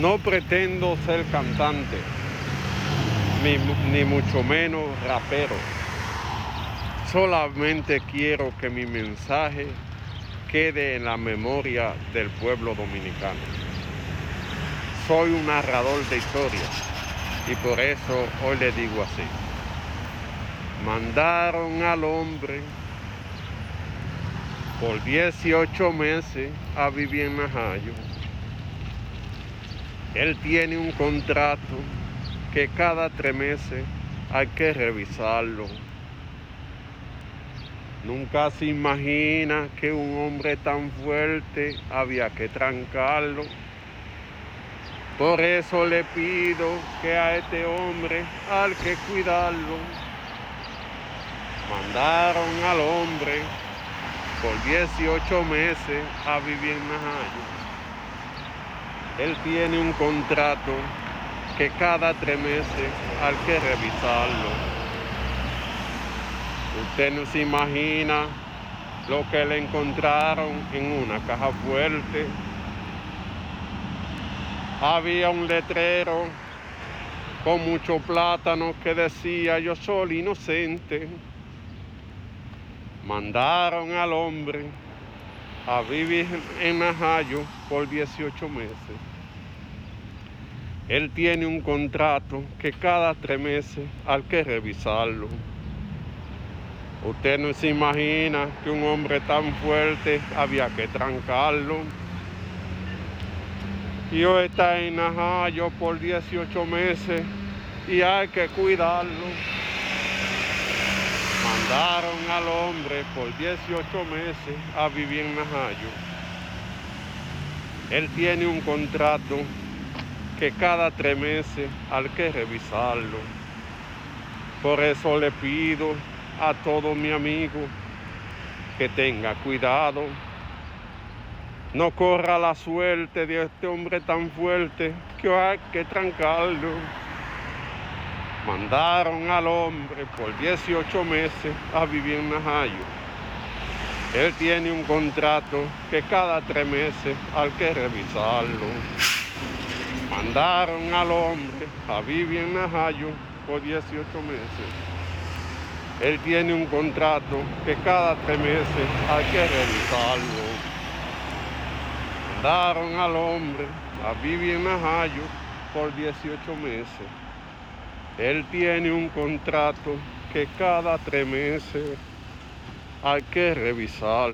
No pretendo ser cantante, ni, ni mucho menos rapero. Solamente quiero que mi mensaje quede en la memoria del pueblo dominicano. Soy un narrador de historias y por eso hoy le digo así. Mandaron al hombre por 18 meses a vivir en Najayo él tiene un contrato que cada tres meses hay que revisarlo. Nunca se imagina que un hombre tan fuerte había que trancarlo. Por eso le pido que a este hombre hay que cuidarlo. Mandaron al hombre por 18 meses a vivir en Najayo él tiene un contrato que cada tres meses hay que revisarlo. Usted no se imagina lo que le encontraron en una caja fuerte. Había un letrero con mucho plátano que decía yo soy inocente. Mandaron al hombre a vivir en Najayo por 18 meses. Él tiene un contrato que cada tres meses hay que revisarlo. Usted no se imagina que un hombre tan fuerte había que trancarlo. Y hoy está en Najayo por 18 meses y hay que cuidarlo. Mandaron al hombre por 18 meses a vivir en Najayo. Él tiene un contrato que cada tres meses hay que revisarlo. Por eso le pido a todo mi amigo que tenga cuidado. No corra la suerte de este hombre tan fuerte que hay que trancarlo. Mandaron al hombre por 18 meses a vivir en Najayo. Él tiene un contrato que cada tres meses hay que revisarlo. Mandaron al hombre a vivir en Najayo por 18 meses. Él tiene un contrato que cada tres meses hay que revisarlo. Mandaron al hombre a vivir en Najayo por 18 meses. Él tiene un contrato que cada tres meses hay que revisar.